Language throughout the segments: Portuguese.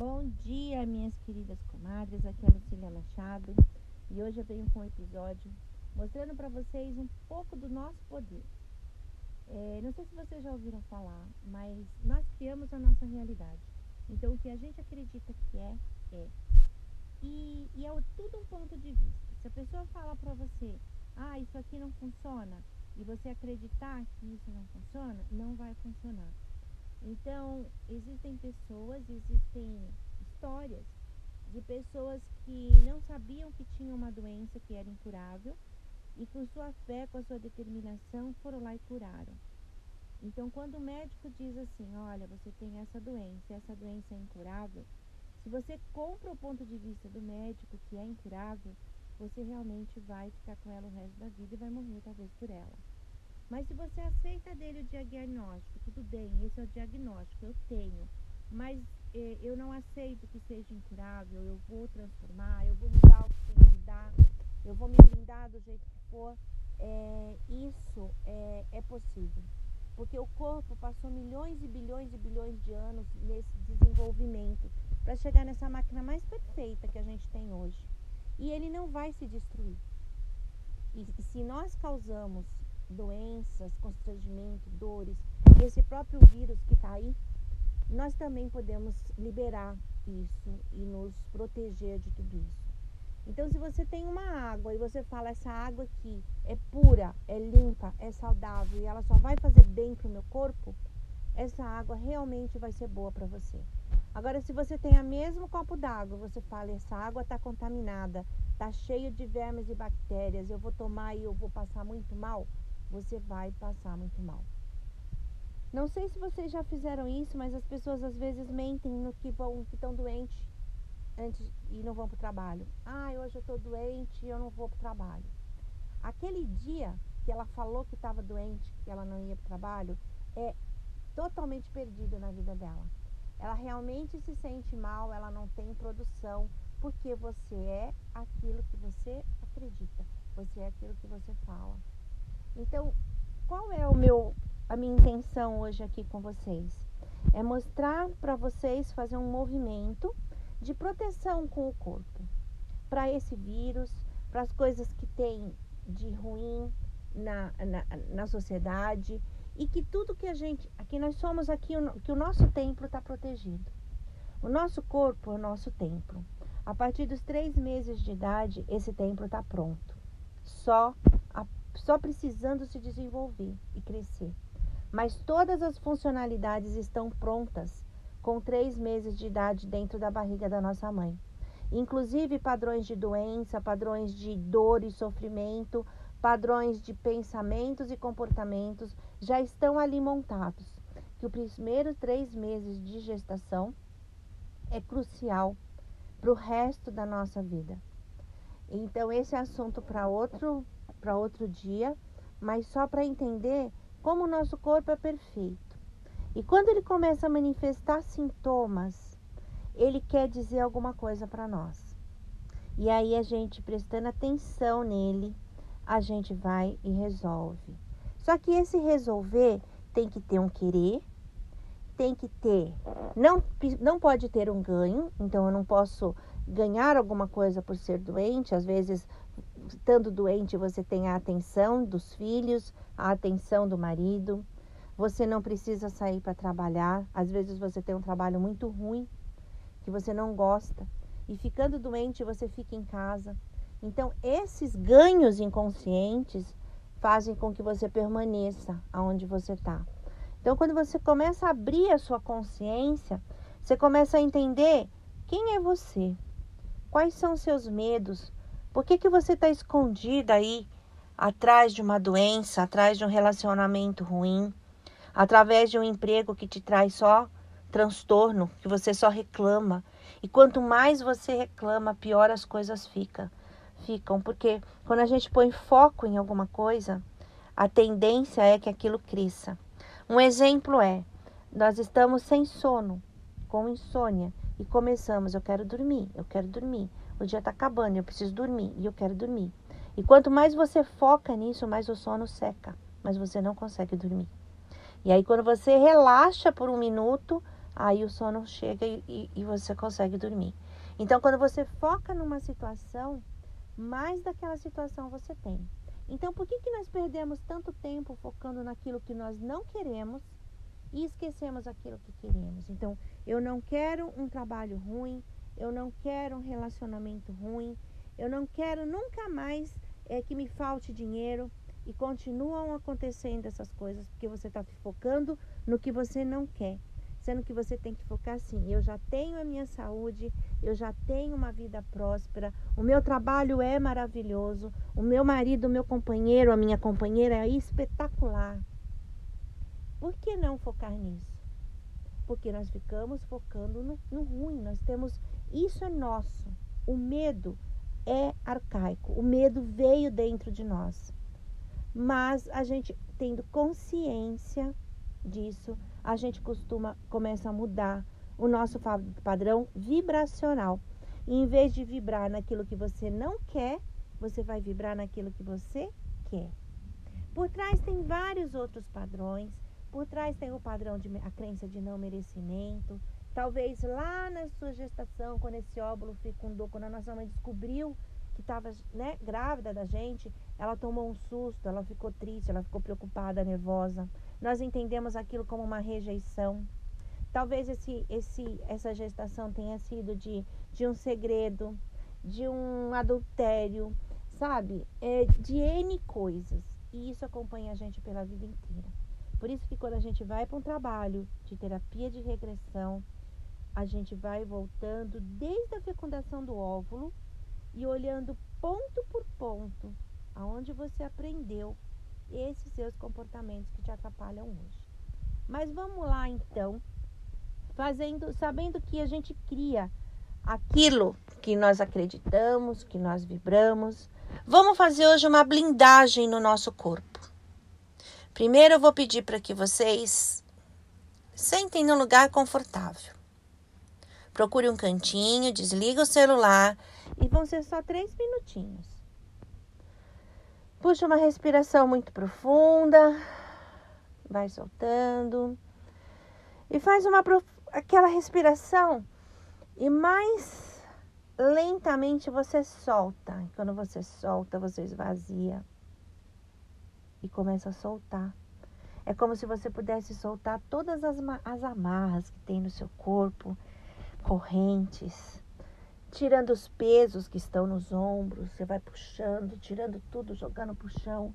Bom dia, minhas queridas comadres. Aqui é a Lucília Machado e hoje eu venho com um episódio mostrando para vocês um pouco do nosso poder. É, não sei se vocês já ouviram falar, mas nós criamos a nossa realidade. Então, o que a gente acredita que é, é. E, e é tudo um ponto de vista. Se a pessoa fala para você, ah, isso aqui não funciona, e você acreditar que isso não funciona, não vai funcionar. Então, existem pessoas, existem histórias de pessoas que não sabiam que tinham uma doença que era incurável e com sua fé, com a sua determinação, foram lá e curaram. Então, quando o médico diz assim: Olha, você tem essa doença, essa doença é incurável, se você compra o ponto de vista do médico que é incurável, você realmente vai ficar com ela o resto da vida e vai morrer talvez por ela. Mas se você aceita dele o diagnóstico, tudo bem, esse é o diagnóstico, eu tenho, mas eh, eu não aceito que seja incurável, eu vou transformar, eu vou mudar o que tem que mudar, eu vou me blindar do jeito que for, é, isso é, é possível. Porque o corpo passou milhões e bilhões e bilhões de anos nesse desenvolvimento para chegar nessa máquina mais perfeita que a gente tem hoje. E ele não vai se destruir. E, e se nós causamos doenças, constrangimento, dores, e esse próprio vírus que está aí, nós também podemos liberar isso e nos proteger de tudo isso. Então, se você tem uma água e você fala, essa água aqui é pura, é limpa, é saudável e ela só vai fazer bem para o meu corpo, essa água realmente vai ser boa para você. Agora, se você tem o mesmo copo d'água, você fala, essa água está contaminada, está cheio de vermes e bactérias, eu vou tomar e eu vou passar muito mal, você vai passar muito mal. Não sei se vocês já fizeram isso, mas as pessoas às vezes mentem no que vão, que estão doentes antes e não vão para o trabalho. Ah, hoje eu estou doente e eu não vou para o trabalho. Aquele dia que ela falou que estava doente, que ela não ia para o trabalho, é totalmente perdido na vida dela. Ela realmente se sente mal, ela não tem produção, porque você é aquilo que você acredita, você é aquilo que você fala. Então, qual é o meu a minha intenção hoje aqui com vocês? É mostrar para vocês fazer um movimento de proteção com o corpo para esse vírus, para as coisas que tem de ruim na, na, na, sociedade e que tudo que a gente, aqui nós somos aqui, que o nosso templo está protegido. O nosso corpo é o nosso templo. A partir dos três meses de idade, esse templo está pronto. Só só precisando se desenvolver e crescer. Mas todas as funcionalidades estão prontas com três meses de idade dentro da barriga da nossa mãe. Inclusive padrões de doença, padrões de dor e sofrimento, padrões de pensamentos e comportamentos já estão ali montados. Que os primeiros três meses de gestação é crucial para o resto da nossa vida. Então, esse é assunto para outro para outro dia, mas só para entender como o nosso corpo é perfeito. E quando ele começa a manifestar sintomas, ele quer dizer alguma coisa para nós. E aí a gente prestando atenção nele, a gente vai e resolve. Só que esse resolver tem que ter um querer, tem que ter, não, não pode ter um ganho, então eu não posso ganhar alguma coisa por ser doente, às vezes estando doente, você tem a atenção dos filhos, a atenção do marido. Você não precisa sair para trabalhar. Às vezes você tem um trabalho muito ruim que você não gosta e ficando doente você fica em casa. Então, esses ganhos inconscientes fazem com que você permaneça aonde você está. Então, quando você começa a abrir a sua consciência, você começa a entender quem é você, quais são seus medos, por que, que você está escondida aí atrás de uma doença, atrás de um relacionamento ruim, através de um emprego que te traz só transtorno, que você só reclama? E quanto mais você reclama, pior as coisas ficam. Ficam, porque quando a gente põe foco em alguma coisa, a tendência é que aquilo cresça. Um exemplo é: nós estamos sem sono, com insônia, e começamos, eu quero dormir, eu quero dormir o dia está acabando, eu preciso dormir e eu quero dormir. E quanto mais você foca nisso, mais o sono seca, mas você não consegue dormir. E aí, quando você relaxa por um minuto, aí o sono chega e, e, e você consegue dormir. Então, quando você foca numa situação, mais daquela situação você tem. Então, por que, que nós perdemos tanto tempo focando naquilo que nós não queremos e esquecemos aquilo que queremos? Então, eu não quero um trabalho ruim, eu não quero um relacionamento ruim, eu não quero nunca mais é, que me falte dinheiro e continuam acontecendo essas coisas porque você está focando no que você não quer. Sendo que você tem que focar assim: eu já tenho a minha saúde, eu já tenho uma vida próspera, o meu trabalho é maravilhoso, o meu marido, o meu companheiro, a minha companheira é espetacular. Por que não focar nisso? Porque nós ficamos focando no, no ruim, nós temos. Isso é nosso. O medo é arcaico, o medo veio dentro de nós. Mas a gente tendo consciência disso, a gente costuma começa a mudar o nosso padrão vibracional. E em vez de vibrar naquilo que você não quer, você vai vibrar naquilo que você quer. Por trás tem vários outros padrões. Por trás tem o padrão de a crença de não merecimento. Talvez lá na sua gestação, quando esse óvulo fecundou, quando a nossa mãe descobriu que estava né, grávida da gente, ela tomou um susto, ela ficou triste, ela ficou preocupada, nervosa. Nós entendemos aquilo como uma rejeição. Talvez esse, esse, essa gestação tenha sido de, de um segredo, de um adultério, sabe? É, de N coisas. E isso acompanha a gente pela vida inteira. Por isso que quando a gente vai para um trabalho de terapia de regressão, a gente vai voltando desde a fecundação do óvulo e olhando ponto por ponto aonde você aprendeu esses seus comportamentos que te atrapalham hoje. Mas vamos lá então, fazendo, sabendo que a gente cria aquilo que nós acreditamos, que nós vibramos. Vamos fazer hoje uma blindagem no nosso corpo. Primeiro eu vou pedir para que vocês sentem num lugar confortável. Procure um cantinho, desliga o celular e vão ser só três minutinhos. Puxa uma respiração muito profunda, vai soltando e faz uma aquela respiração e mais lentamente você solta. E quando você solta, você esvazia e começa a soltar. É como se você pudesse soltar todas as, as amarras que tem no seu corpo, correntes, tirando os pesos que estão nos ombros, você vai puxando, tirando tudo, jogando para o chão.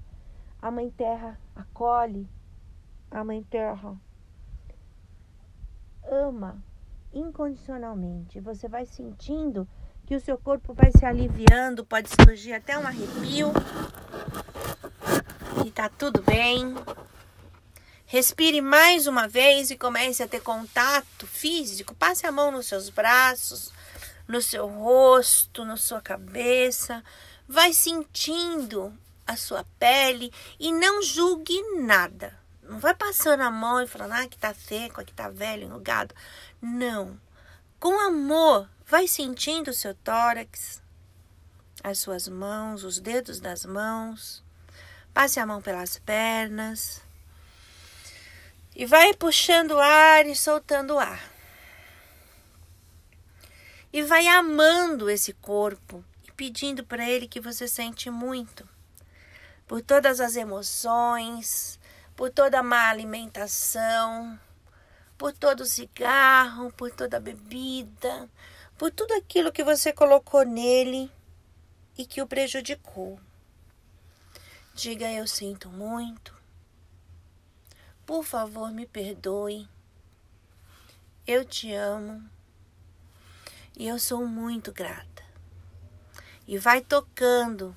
A Mãe Terra acolhe, a Mãe Terra ama incondicionalmente. Você vai sentindo que o seu corpo vai se aliviando, pode surgir até um arrepio. E tá tudo bem. Respire mais uma vez e comece a ter contato físico. Passe a mão nos seus braços, no seu rosto, na sua cabeça. Vai sentindo a sua pele e não julgue nada. Não vai passando a mão e falando, ah, que tá seco, aqui tá velho, enrugado. Não. Com amor, vai sentindo o seu tórax, as suas mãos, os dedos das mãos. Passe a mão pelas pernas. E vai puxando ar e soltando ar e vai amando esse corpo e pedindo para ele que você sente muito por todas as emoções, por toda a má alimentação, por todo o cigarro, por toda a bebida, por tudo aquilo que você colocou nele e que o prejudicou. Diga eu sinto muito. Por favor, me perdoe. Eu te amo. E eu sou muito grata. E vai tocando.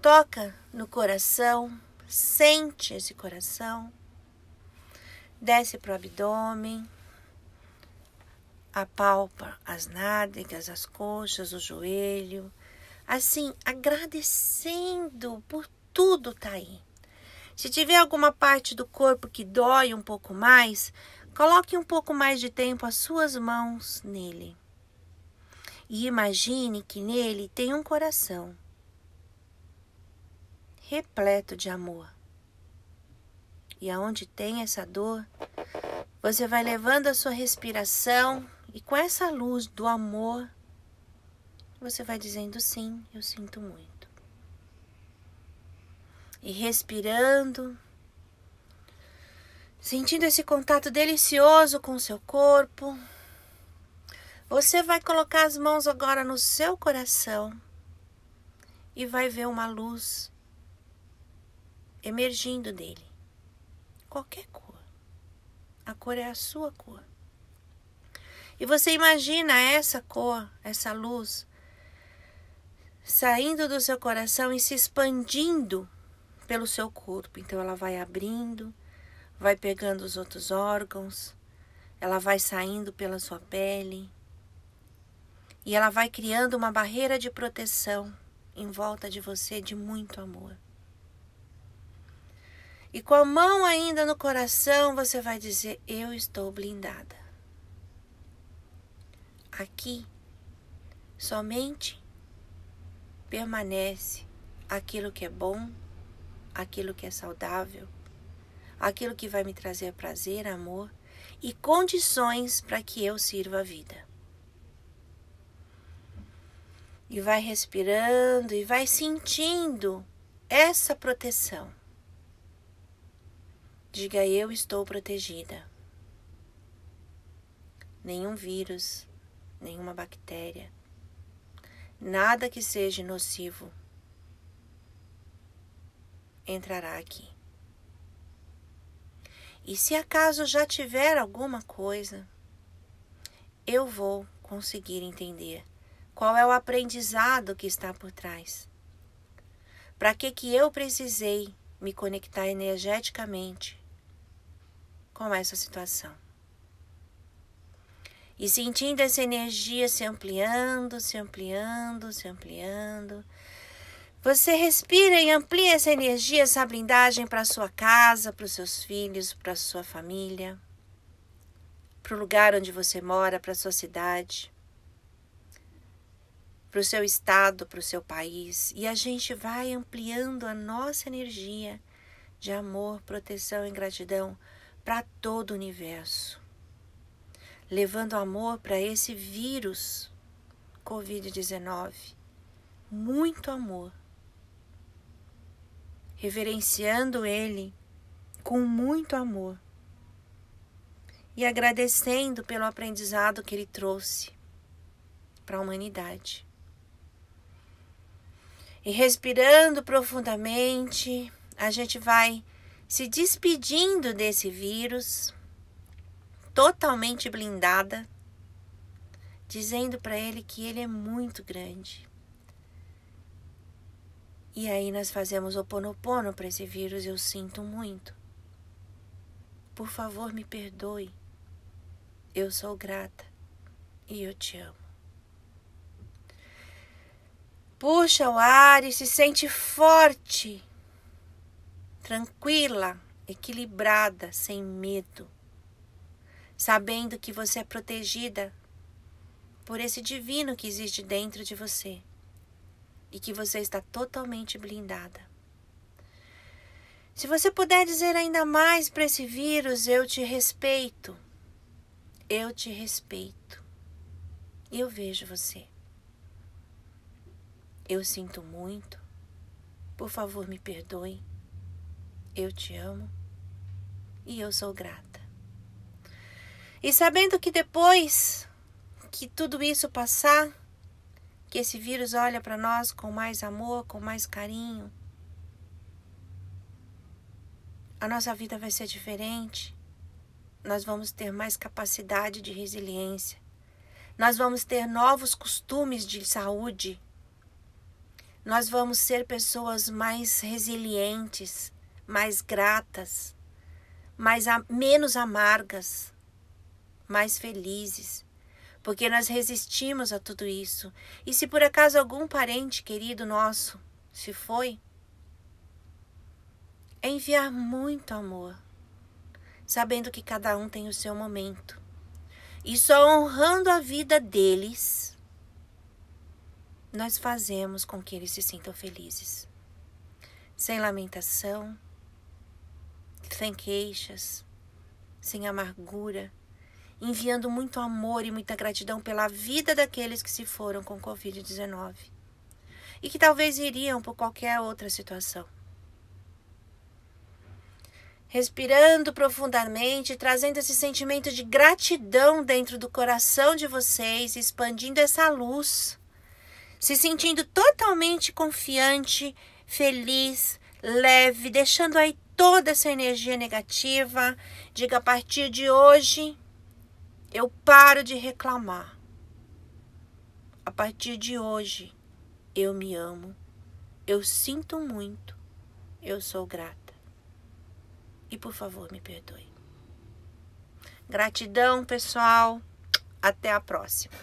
Toca no coração, sente esse coração. Desce para o abdômen, apalpa as nádegas, as coxas, o joelho. Assim, agradecendo por tudo tá aí. Se tiver alguma parte do corpo que dói um pouco mais, coloque um pouco mais de tempo as suas mãos nele e imagine que nele tem um coração repleto de amor. E aonde tem essa dor, você vai levando a sua respiração e com essa luz do amor, você vai dizendo sim, eu sinto muito. E respirando, sentindo esse contato delicioso com o seu corpo, você vai colocar as mãos agora no seu coração e vai ver uma luz emergindo dele. Qualquer cor. A cor é a sua cor. E você imagina essa cor, essa luz, saindo do seu coração e se expandindo pelo seu corpo. Então ela vai abrindo, vai pegando os outros órgãos, ela vai saindo pela sua pele e ela vai criando uma barreira de proteção em volta de você de muito amor. E com a mão ainda no coração, você vai dizer: Eu estou blindada. Aqui somente permanece aquilo que é bom, aquilo que é saudável, aquilo que vai me trazer prazer, amor e condições para que eu sirva a vida. E vai respirando e vai sentindo essa proteção. Diga eu estou protegida. Nenhum vírus, nenhuma bactéria, nada que seja nocivo entrará aqui. E se acaso já tiver alguma coisa, eu vou conseguir entender qual é o aprendizado que está por trás. Para que que eu precisei me conectar energeticamente com essa situação? E sentindo essa energia se ampliando, se ampliando, se ampliando. Você respira e amplia essa energia, essa blindagem para sua casa, para os seus filhos, para sua família, para o lugar onde você mora, para sua cidade, para o seu estado, para o seu país. E a gente vai ampliando a nossa energia de amor, proteção e gratidão para todo o universo levando amor para esse vírus Covid-19. Muito amor. Reverenciando ele com muito amor e agradecendo pelo aprendizado que ele trouxe para a humanidade. E respirando profundamente, a gente vai se despedindo desse vírus totalmente blindada, dizendo para ele que ele é muito grande. E aí nós fazemos o ponopono para esse vírus, eu sinto muito. Por favor, me perdoe. Eu sou grata e eu te amo. Puxa o ar e se sente forte, tranquila, equilibrada, sem medo sabendo que você é protegida por esse divino que existe dentro de você e que você está totalmente blindada. Se você puder dizer ainda mais para esse vírus, eu te respeito. Eu te respeito. Eu vejo você. Eu sinto muito. Por favor, me perdoe. Eu te amo e eu sou grata. E sabendo que depois que tudo isso passar, que esse vírus olha para nós com mais amor, com mais carinho, a nossa vida vai ser diferente. Nós vamos ter mais capacidade de resiliência. Nós vamos ter novos costumes de saúde. Nós vamos ser pessoas mais resilientes, mais gratas, mais menos amargas mais felizes, porque nós resistimos a tudo isso. E se por acaso algum parente querido nosso se foi, é enviar muito amor, sabendo que cada um tem o seu momento. E só honrando a vida deles, nós fazemos com que eles se sintam felizes. Sem lamentação, sem queixas, sem amargura, enviando muito amor e muita gratidão pela vida daqueles que se foram com Covid-19 e que talvez iriam por qualquer outra situação. Respirando profundamente, trazendo esse sentimento de gratidão dentro do coração de vocês, expandindo essa luz, se sentindo totalmente confiante, feliz, leve, deixando aí toda essa energia negativa. Diga a partir de hoje, eu paro de reclamar. A partir de hoje, eu me amo, eu sinto muito, eu sou grata. E por favor, me perdoe. Gratidão, pessoal. Até a próxima.